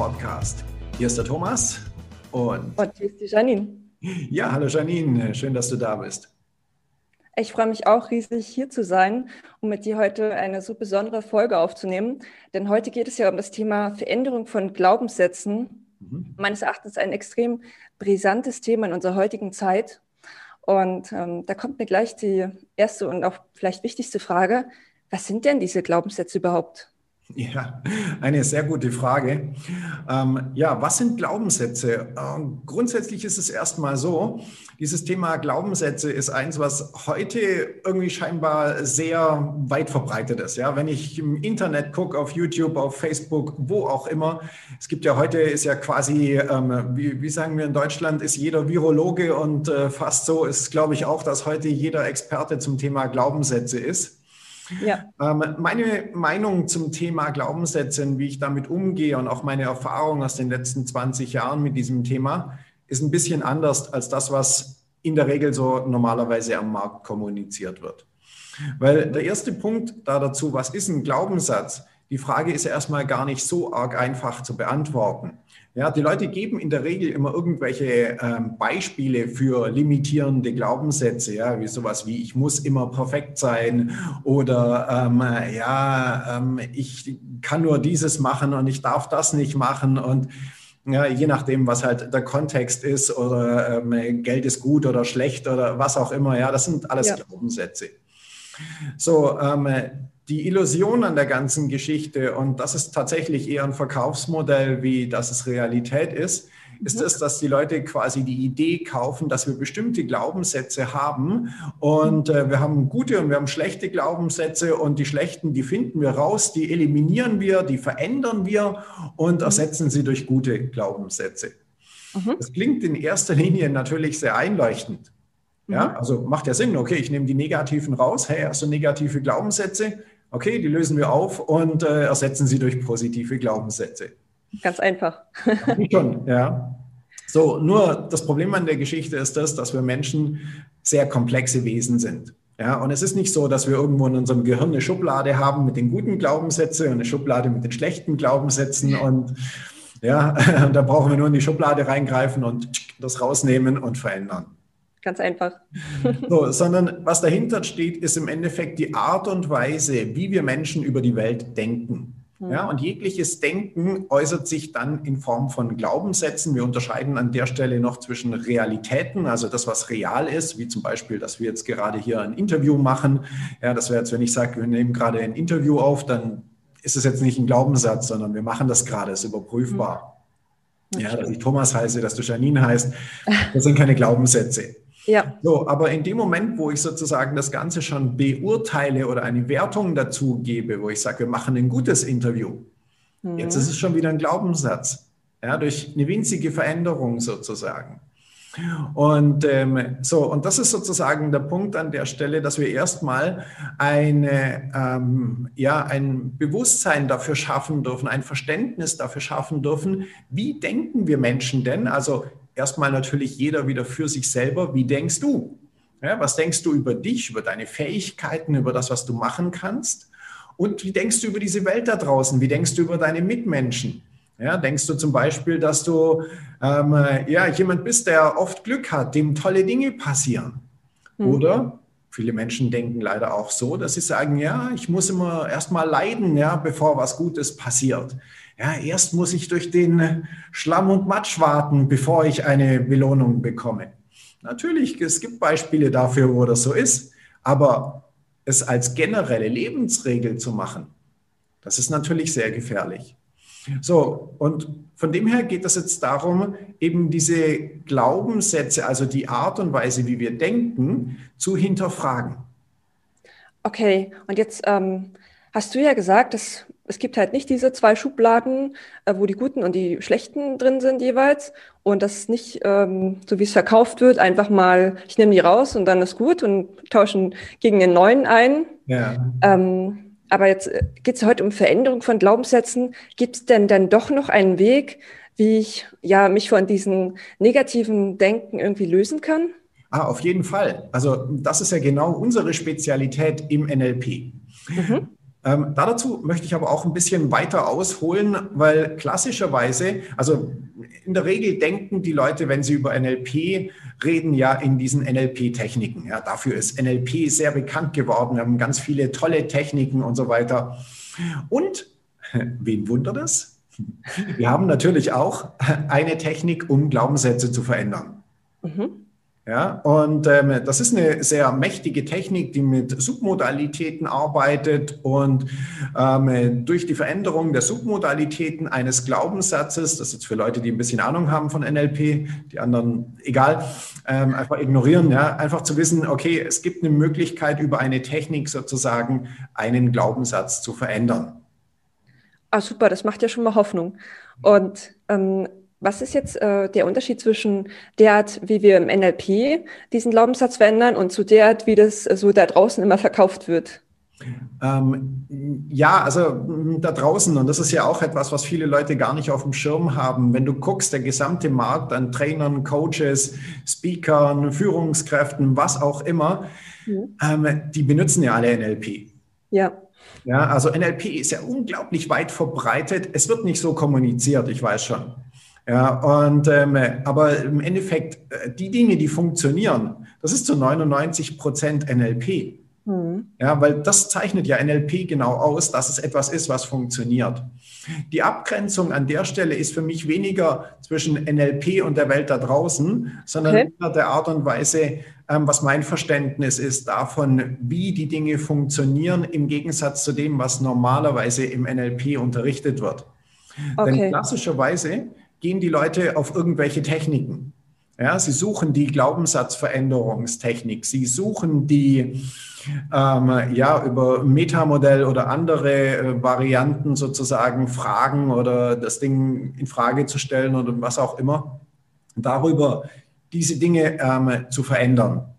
Podcast. Hier ist der Thomas und, und hier ist die Janine. Ja, hallo Janine, schön, dass du da bist. Ich freue mich auch riesig, hier zu sein, um mit dir heute eine so besondere Folge aufzunehmen. Denn heute geht es ja um das Thema Veränderung von Glaubenssätzen. Mhm. Meines Erachtens ein extrem brisantes Thema in unserer heutigen Zeit. Und ähm, da kommt mir gleich die erste und auch vielleicht wichtigste Frage. Was sind denn diese Glaubenssätze überhaupt? Ja, eine sehr gute Frage. Ähm, ja, was sind Glaubenssätze? Ähm, grundsätzlich ist es erstmal so, dieses Thema Glaubenssätze ist eins, was heute irgendwie scheinbar sehr weit verbreitet ist. Ja, wenn ich im Internet gucke, auf YouTube, auf Facebook, wo auch immer, es gibt ja heute, ist ja quasi, ähm, wie, wie, sagen wir in Deutschland, ist jeder Virologe und äh, fast so ist, glaube ich, auch, dass heute jeder Experte zum Thema Glaubenssätze ist. Ja. Ähm, meine Meinung zum Thema Glaubenssätze, wie ich damit umgehe und auch meine Erfahrung aus den letzten 20 Jahren mit diesem Thema ist ein bisschen anders als das, was in der Regel so normalerweise am Markt kommuniziert wird. Weil der erste Punkt da dazu, was ist ein Glaubenssatz? Die Frage ist erstmal gar nicht so arg einfach zu beantworten. Ja, die Leute geben in der Regel immer irgendwelche ähm, Beispiele für limitierende Glaubenssätze, ja, wie sowas wie ich muss immer perfekt sein oder ähm, ja, ähm, ich kann nur dieses machen und ich darf das nicht machen und ja, je nachdem, was halt der Kontext ist oder ähm, Geld ist gut oder schlecht oder was auch immer, ja, das sind alles ja. Glaubenssätze. So, ähm, die Illusion an der ganzen Geschichte, und das ist tatsächlich eher ein Verkaufsmodell, wie dass es Realität ist, ist es, dass die Leute quasi die Idee kaufen, dass wir bestimmte Glaubenssätze haben und äh, wir haben gute und wir haben schlechte Glaubenssätze und die schlechten, die finden wir raus, die eliminieren wir, die verändern wir und ersetzen sie durch gute Glaubenssätze. Mhm. Das klingt in erster Linie natürlich sehr einleuchtend. Ja, mhm. also macht ja Sinn, okay, ich nehme die negativen raus, hey, hast du negative Glaubenssätze? Okay, die lösen wir auf und äh, ersetzen sie durch positive Glaubenssätze. Ganz einfach. Schon, ja. So, nur das Problem an der Geschichte ist das, dass wir Menschen sehr komplexe Wesen sind. Ja, und es ist nicht so, dass wir irgendwo in unserem Gehirn eine Schublade haben mit den guten Glaubenssätzen und eine Schublade mit den schlechten Glaubenssätzen und ja, da brauchen wir nur in die Schublade reingreifen und das rausnehmen und verändern. Ganz einfach. So, sondern was dahinter steht, ist im Endeffekt die Art und Weise, wie wir Menschen über die Welt denken. Hm. Ja, und jegliches Denken äußert sich dann in Form von Glaubenssätzen. Wir unterscheiden an der Stelle noch zwischen Realitäten, also das, was real ist, wie zum Beispiel, dass wir jetzt gerade hier ein Interview machen. Ja, das wäre jetzt, wenn ich sage, wir nehmen gerade ein Interview auf, dann ist es jetzt nicht ein Glaubenssatz, sondern wir machen das gerade, ist überprüfbar. Hm. Ja, dass ich Thomas heiße, dass du Janine heißt, das sind keine Glaubenssätze. Ja. So, aber in dem Moment, wo ich sozusagen das Ganze schon beurteile oder eine Wertung dazu gebe, wo ich sage, wir machen ein gutes Interview, mhm. jetzt ist es schon wieder ein Glaubenssatz. Ja, durch eine winzige Veränderung sozusagen. Und ähm, so, und das ist sozusagen der Punkt an der Stelle, dass wir erstmal eine, ähm, ja, ein Bewusstsein dafür schaffen dürfen, ein Verständnis dafür schaffen dürfen, wie denken wir Menschen denn? Also erstmal natürlich jeder wieder für sich selber. Wie denkst du? Ja, was denkst du über dich, über deine Fähigkeiten, über das, was du machen kannst? Und wie denkst du über diese Welt da draußen? Wie denkst du über deine Mitmenschen? Ja, denkst du zum Beispiel, dass du ähm, ja, jemand bist, der oft Glück hat, dem tolle Dinge passieren? Mhm. Oder viele Menschen denken leider auch so, dass sie sagen, ja, ich muss immer erst mal leiden, ja, bevor was Gutes passiert. Ja, erst muss ich durch den Schlamm und Matsch warten, bevor ich eine Belohnung bekomme. Natürlich, es gibt Beispiele dafür, wo das so ist, aber es als generelle Lebensregel zu machen, das ist natürlich sehr gefährlich. So, und von dem her geht es jetzt darum, eben diese Glaubenssätze, also die Art und Weise, wie wir denken, zu hinterfragen. Okay, und jetzt ähm, hast du ja gesagt, dass es gibt halt nicht diese zwei Schubladen, äh, wo die guten und die schlechten drin sind jeweils. Und das ist nicht, ähm, so wie es verkauft wird, einfach mal, ich nehme die raus und dann ist gut und tauschen gegen den neuen ein. Ja. Ähm, aber jetzt äh, geht es heute um Veränderung von Glaubenssätzen. Gibt es denn dann doch noch einen Weg, wie ich ja mich von diesen negativen Denken irgendwie lösen kann? Ah, auf jeden Fall. Also das ist ja genau unsere Spezialität im NLP. Mhm. Ähm, dazu möchte ich aber auch ein bisschen weiter ausholen, weil klassischerweise, also in der Regel denken die Leute, wenn sie über NLP reden, ja in diesen NLP-Techniken. Ja, dafür ist NLP sehr bekannt geworden. Wir haben ganz viele tolle Techniken und so weiter. Und wen wundert es? Wir haben natürlich auch eine Technik, um Glaubenssätze zu verändern. Mhm. Ja, und ähm, das ist eine sehr mächtige Technik, die mit Submodalitäten arbeitet und ähm, durch die Veränderung der Submodalitäten eines Glaubenssatzes, das ist jetzt für Leute, die ein bisschen Ahnung haben von NLP, die anderen egal, ähm, einfach ignorieren, ja, einfach zu wissen, okay, es gibt eine Möglichkeit über eine Technik sozusagen einen Glaubenssatz zu verändern. Ah, super, das macht ja schon mal Hoffnung. Und ähm, was ist jetzt äh, der Unterschied zwischen der Art, wie wir im NLP diesen Glaubenssatz verändern und zu der Art, wie das äh, so da draußen immer verkauft wird? Ähm, ja, also mm, da draußen, und das ist ja auch etwas, was viele Leute gar nicht auf dem Schirm haben. Wenn du guckst, der gesamte Markt an Trainern, Coaches, Speakern, Führungskräften, was auch immer, mhm. ähm, die benutzen ja alle NLP. Ja. Ja, also NLP ist ja unglaublich weit verbreitet. Es wird nicht so kommuniziert, ich weiß schon. Ja, und ähm, aber im Endeffekt, äh, die Dinge, die funktionieren, das ist zu 99 Prozent NLP. Mhm. Ja, weil das zeichnet ja NLP genau aus, dass es etwas ist, was funktioniert. Die Abgrenzung an der Stelle ist für mich weniger zwischen NLP und der Welt da draußen, sondern okay. der Art und Weise, ähm, was mein Verständnis ist davon, wie die Dinge funktionieren, im Gegensatz zu dem, was normalerweise im NLP unterrichtet wird. Okay. Denn klassischerweise gehen die Leute auf irgendwelche Techniken. Ja, sie suchen die Glaubenssatzveränderungstechnik, sie suchen die ähm, ja über Metamodell oder andere äh, Varianten sozusagen Fragen oder das Ding in Frage zu stellen oder was auch immer, darüber diese Dinge ähm, zu verändern.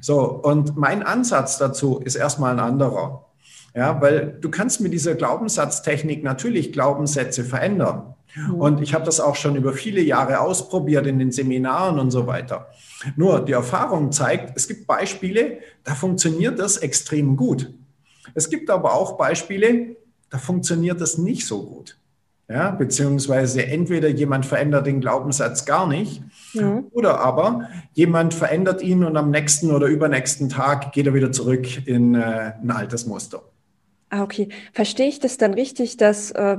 So, und mein Ansatz dazu ist erstmal ein anderer. Ja, weil du kannst mit dieser Glaubenssatztechnik natürlich Glaubenssätze verändern. Mhm. Und ich habe das auch schon über viele Jahre ausprobiert in den Seminaren und so weiter. Nur die Erfahrung zeigt, es gibt Beispiele, da funktioniert das extrem gut. Es gibt aber auch Beispiele, da funktioniert das nicht so gut. Ja, beziehungsweise entweder jemand verändert den Glaubenssatz gar nicht mhm. oder aber jemand verändert ihn und am nächsten oder übernächsten Tag geht er wieder zurück in äh, ein altes Muster. Ah, okay. Verstehe ich das dann richtig, dass äh,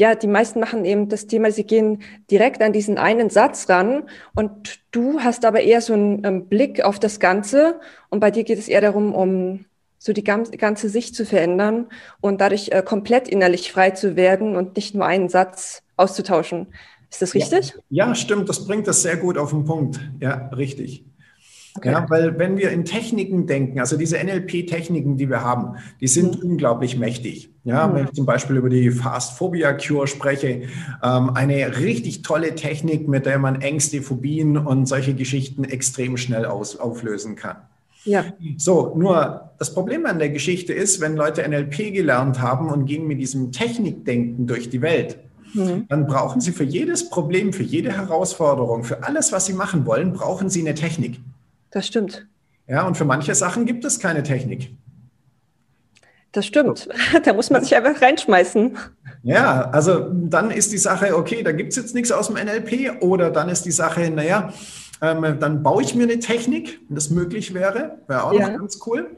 ja, die meisten machen eben das Thema, sie gehen direkt an diesen einen Satz ran und du hast aber eher so einen ähm, Blick auf das Ganze und bei dir geht es eher darum, um so die ganze Sicht zu verändern und dadurch äh, komplett innerlich frei zu werden und nicht nur einen Satz auszutauschen. Ist das richtig? Ja, ja stimmt. Das bringt das sehr gut auf den Punkt. Ja, richtig. Okay. Ja, weil wenn wir in Techniken denken, also diese NLP-Techniken, die wir haben, die sind mhm. unglaublich mächtig. Ja, mhm. wenn ich zum Beispiel über die Fast Phobia Cure spreche, ähm, eine richtig tolle Technik, mit der man Ängste, Phobien und solche Geschichten extrem schnell aus, auflösen kann. Ja. So, nur das Problem an der Geschichte ist, wenn Leute NLP gelernt haben und gehen mit diesem Technikdenken durch die Welt, mhm. dann brauchen sie für jedes Problem, für jede Herausforderung, für alles, was sie machen wollen, brauchen sie eine Technik. Das stimmt. Ja, und für manche Sachen gibt es keine Technik. Das stimmt. Da muss man sich einfach reinschmeißen. Ja, also dann ist die Sache, okay, da gibt es jetzt nichts aus dem NLP oder dann ist die Sache, naja, ähm, dann baue ich mir eine Technik, wenn das möglich wäre, wäre auch ja. noch ganz cool.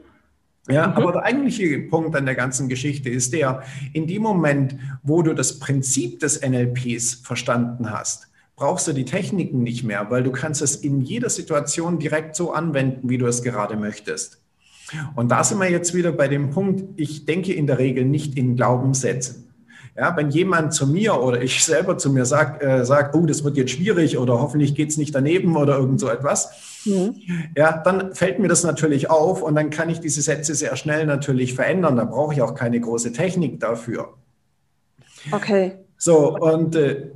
Ja, mhm. aber der eigentliche Punkt an der ganzen Geschichte ist der, in dem Moment, wo du das Prinzip des NLPs verstanden hast, brauchst du die Techniken nicht mehr, weil du kannst es in jeder Situation direkt so anwenden, wie du es gerade möchtest. Und da sind wir jetzt wieder bei dem Punkt, ich denke in der Regel nicht in Glaubenssätzen. Ja, wenn jemand zu mir oder ich selber zu mir sagt, äh, sagt, oh, das wird jetzt schwierig oder hoffentlich geht es nicht daneben oder irgend so etwas, mhm. ja, dann fällt mir das natürlich auf und dann kann ich diese Sätze sehr schnell natürlich verändern. Da brauche ich auch keine große Technik dafür. Okay. So, und äh,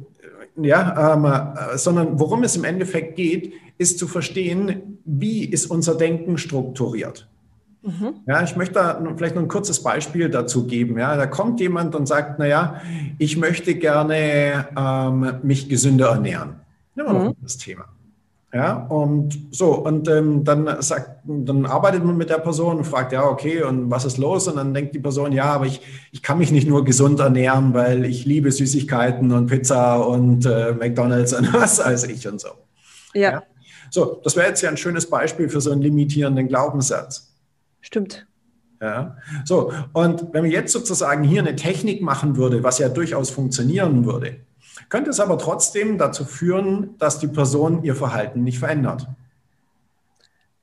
ja, ähm, äh, sondern worum es im Endeffekt geht, ist zu verstehen, wie ist unser Denken strukturiert. Mhm. Ja, ich möchte da vielleicht noch ein kurzes Beispiel dazu geben. Ja, da kommt jemand und sagt, naja, ich möchte gerne ähm, mich gesünder ernähren. Nehmen wir mhm. noch das Thema. Ja, und so, und ähm, dann sagt, dann arbeitet man mit der Person und fragt, ja, okay, und was ist los? Und dann denkt die Person, ja, aber ich, ich kann mich nicht nur gesund ernähren, weil ich liebe Süßigkeiten und Pizza und äh, McDonalds und was weiß ich und so. Ja. ja? So, das wäre jetzt ja ein schönes Beispiel für so einen limitierenden Glaubenssatz. Stimmt. Ja, so, und wenn man jetzt sozusagen hier eine Technik machen würde, was ja durchaus funktionieren würde, könnte es aber trotzdem dazu führen, dass die Person ihr Verhalten nicht verändert.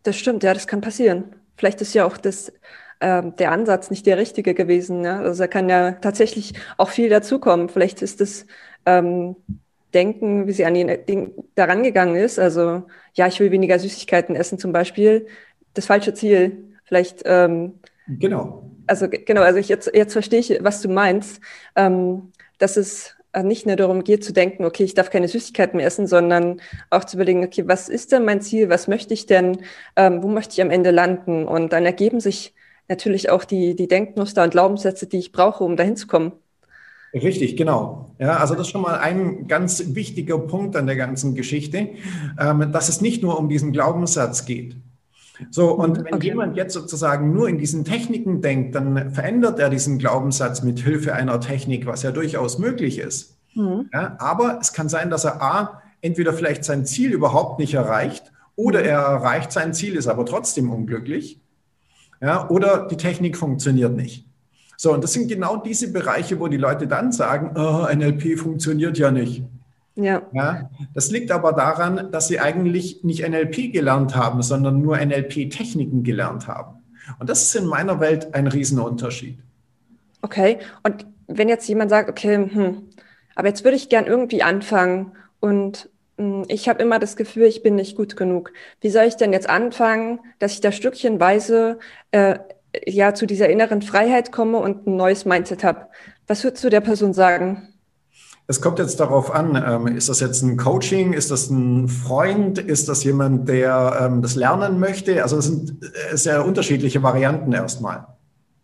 Das stimmt, ja, das kann passieren. Vielleicht ist ja auch das, äh, der Ansatz nicht der richtige gewesen. Ja? Also da kann ja tatsächlich auch viel dazukommen. Vielleicht ist das ähm, Denken, wie sie an die Ding daran gegangen ist. Also ja, ich will weniger Süßigkeiten essen zum Beispiel. Das falsche Ziel. Vielleicht. Ähm, genau. Also genau, also ich jetzt, jetzt verstehe ich, was du meinst. Ähm, dass es nicht nur darum geht zu denken, okay, ich darf keine Süßigkeiten mehr essen, sondern auch zu überlegen, okay, was ist denn mein Ziel, was möchte ich denn, ähm, wo möchte ich am Ende landen? Und dann ergeben sich natürlich auch die, die Denkmuster und Glaubenssätze, die ich brauche, um dahin zu kommen. Richtig, genau. Ja, also das ist schon mal ein ganz wichtiger Punkt an der ganzen Geschichte, ähm, dass es nicht nur um diesen Glaubenssatz geht. So, und wenn okay. jemand jetzt sozusagen nur in diesen Techniken denkt, dann verändert er diesen Glaubenssatz mit Hilfe einer Technik, was ja durchaus möglich ist. Mhm. Ja, aber es kann sein, dass er A, entweder vielleicht sein Ziel überhaupt nicht erreicht oder mhm. er erreicht sein Ziel, ist aber trotzdem unglücklich. Ja, oder die Technik funktioniert nicht. So, und das sind genau diese Bereiche, wo die Leute dann sagen, oh, NLP funktioniert ja nicht. Ja. ja. Das liegt aber daran, dass sie eigentlich nicht NLP gelernt haben, sondern nur NLP-Techniken gelernt haben. Und das ist in meiner Welt ein Riesenunterschied. Okay, und wenn jetzt jemand sagt, okay, hm, aber jetzt würde ich gern irgendwie anfangen und hm, ich habe immer das Gefühl, ich bin nicht gut genug. Wie soll ich denn jetzt anfangen, dass ich da stückchenweise äh, ja zu dieser inneren Freiheit komme und ein neues Mindset habe? Was würdest du der Person sagen? Es kommt jetzt darauf an, ähm, ist das jetzt ein Coaching, ist das ein Freund, ist das jemand, der ähm, das lernen möchte? Also es sind äh, sehr unterschiedliche Varianten erstmal.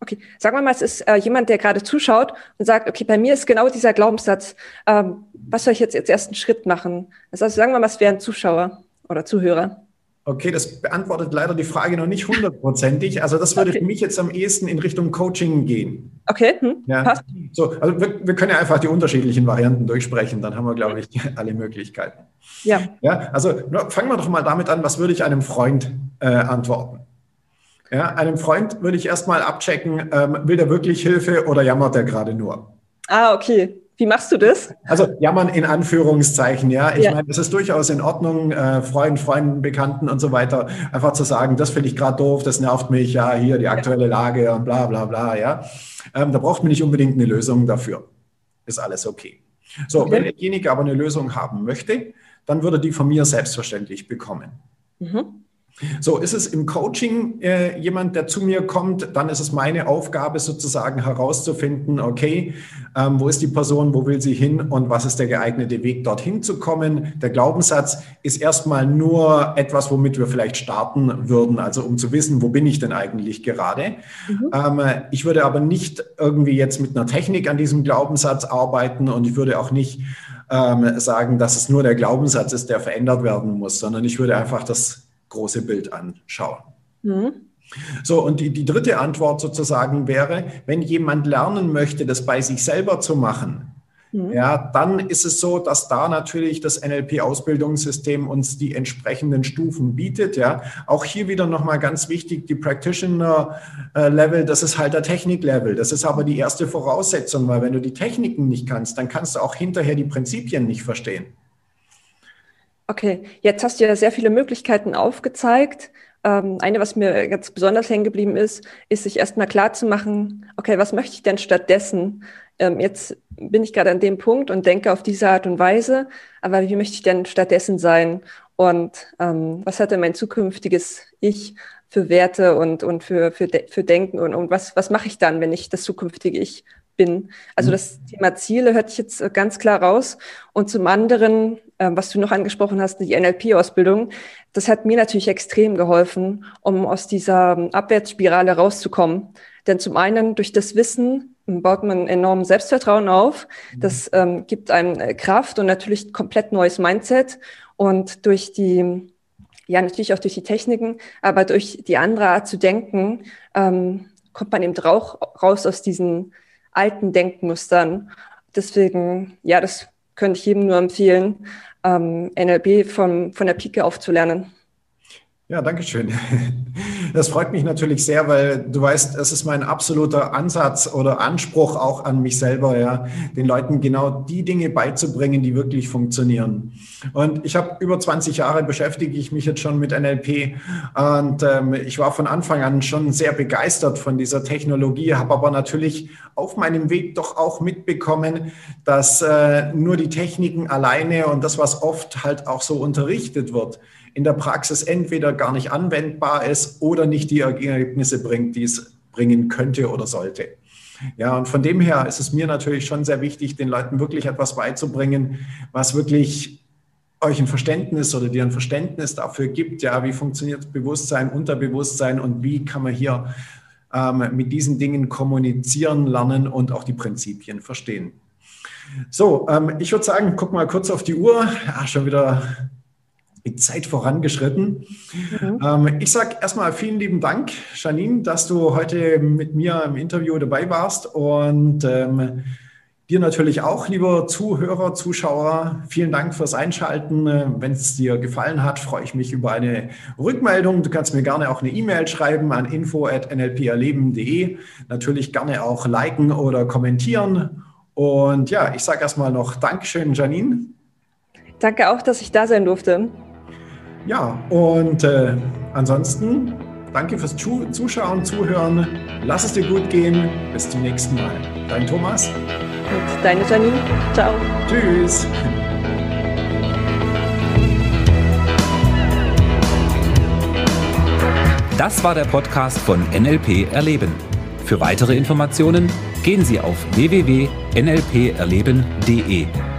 Okay, sagen wir mal, es ist äh, jemand, der gerade zuschaut und sagt, okay, bei mir ist genau dieser Glaubenssatz, ähm, was soll ich jetzt als ersten Schritt machen? Heißt, sagen wir mal, es wäre ein Zuschauer oder Zuhörer. Okay, das beantwortet leider die Frage noch nicht hundertprozentig. Also das würde okay. für mich jetzt am ehesten in Richtung Coaching gehen. Okay, hm, ja. passt. So, also wir, wir, können ja einfach die unterschiedlichen Varianten durchsprechen, dann haben wir, glaube ich, alle Möglichkeiten. Ja. Ja, also fangen wir doch mal damit an, was würde ich einem Freund äh, antworten? Ja, einem Freund würde ich erstmal abchecken, ähm, will der wirklich Hilfe oder jammert er gerade nur? Ah, okay. Wie machst du das? Also jammern in Anführungszeichen, ja. Ich ja. meine, es ist durchaus in Ordnung, äh, Freund, Freunden, Bekannten und so weiter, einfach zu sagen, das finde ich gerade doof, das nervt mich, ja, hier die aktuelle Lage und bla bla bla, ja. Ähm, da braucht man nicht unbedingt eine Lösung dafür. Ist alles okay. So, okay. wenn derjenige aber eine Lösung haben möchte, dann würde die von mir selbstverständlich bekommen. Mhm. So, ist es im Coaching äh, jemand, der zu mir kommt, dann ist es meine Aufgabe sozusagen herauszufinden, okay, ähm, wo ist die Person, wo will sie hin und was ist der geeignete Weg, dorthin zu kommen. Der Glaubenssatz ist erstmal nur etwas, womit wir vielleicht starten würden, also um zu wissen, wo bin ich denn eigentlich gerade. Mhm. Ähm, ich würde aber nicht irgendwie jetzt mit einer Technik an diesem Glaubenssatz arbeiten und ich würde auch nicht ähm, sagen, dass es nur der Glaubenssatz ist, der verändert werden muss, sondern ich würde einfach das große Bild anschauen. Mhm. So, und die, die dritte Antwort sozusagen wäre, wenn jemand lernen möchte, das bei sich selber zu machen, mhm. ja, dann ist es so, dass da natürlich das NLP-Ausbildungssystem uns die entsprechenden Stufen bietet. Ja, auch hier wieder nochmal ganz wichtig, die Practitioner-Level, das ist halt der Technik-Level. Das ist aber die erste Voraussetzung, weil wenn du die Techniken nicht kannst, dann kannst du auch hinterher die Prinzipien nicht verstehen. Okay, jetzt hast du ja sehr viele Möglichkeiten aufgezeigt. Ähm, eine, was mir ganz besonders hängen geblieben ist, ist sich erstmal klar zu machen, okay, was möchte ich denn stattdessen? Ähm, jetzt bin ich gerade an dem Punkt und denke auf diese Art und Weise, aber wie möchte ich denn stattdessen sein? Und ähm, was hat denn mein zukünftiges Ich für Werte und, und für, für, für Denken und, und was, was mache ich dann, wenn ich das zukünftige Ich bin. Also mhm. das Thema Ziele hört ich jetzt ganz klar raus. Und zum anderen, was du noch angesprochen hast, die NLP-Ausbildung, das hat mir natürlich extrem geholfen, um aus dieser ähm, Abwärtsspirale rauszukommen. Denn zum einen durch das Wissen baut man enorm Selbstvertrauen auf. Mhm. Das ähm, gibt einem äh, Kraft und natürlich komplett neues Mindset. Und durch die, ja, natürlich auch durch die Techniken, aber durch die andere Art zu denken, ähm, kommt man eben auch raus aus diesen alten Denkmustern. Deswegen, ja, das könnte ich jedem nur empfehlen, ähm, NLP von, von der Pike auf zu lernen. Ja, danke schön. Das freut mich natürlich sehr, weil du weißt, es ist mein absoluter Ansatz oder Anspruch auch an mich selber, ja, den Leuten genau die Dinge beizubringen, die wirklich funktionieren. Und ich habe über 20 Jahre beschäftige ich mich jetzt schon mit NLP und ähm, ich war von Anfang an schon sehr begeistert von dieser Technologie, habe aber natürlich auf meinem Weg doch auch mitbekommen, dass äh, nur die Techniken alleine und das, was oft halt auch so unterrichtet wird, in der Praxis entweder gar nicht anwendbar ist oder nicht die Ergebnisse bringt, die es bringen könnte oder sollte. Ja, und von dem her ist es mir natürlich schon sehr wichtig, den Leuten wirklich etwas beizubringen, was wirklich euch ein Verständnis oder dir ein Verständnis dafür gibt, ja, wie funktioniert Bewusstsein, Unterbewusstsein und wie kann man hier ähm, mit diesen Dingen kommunizieren, lernen und auch die Prinzipien verstehen. So, ähm, ich würde sagen, guck mal kurz auf die Uhr. Ja, schon wieder die Zeit vorangeschritten. Mhm. Ähm, ich sage erstmal vielen lieben Dank, Janine, dass du heute mit mir im Interview dabei warst und ähm, dir natürlich auch, lieber Zuhörer, Zuschauer, vielen Dank fürs Einschalten. Äh, Wenn es dir gefallen hat, freue ich mich über eine Rückmeldung. Du kannst mir gerne auch eine E-Mail schreiben an info.nlperleben.de. Natürlich gerne auch liken oder kommentieren. Und ja, ich sage erstmal noch Dankeschön, Janine. Danke auch, dass ich da sein durfte. Ja, und äh, ansonsten danke fürs Zuschauen, Zuhören. Lass es dir gut gehen. Bis zum nächsten Mal. Dein Thomas. Und deine Janine. Ciao. Tschüss. Das war der Podcast von NLP Erleben. Für weitere Informationen gehen Sie auf www.nlperleben.de.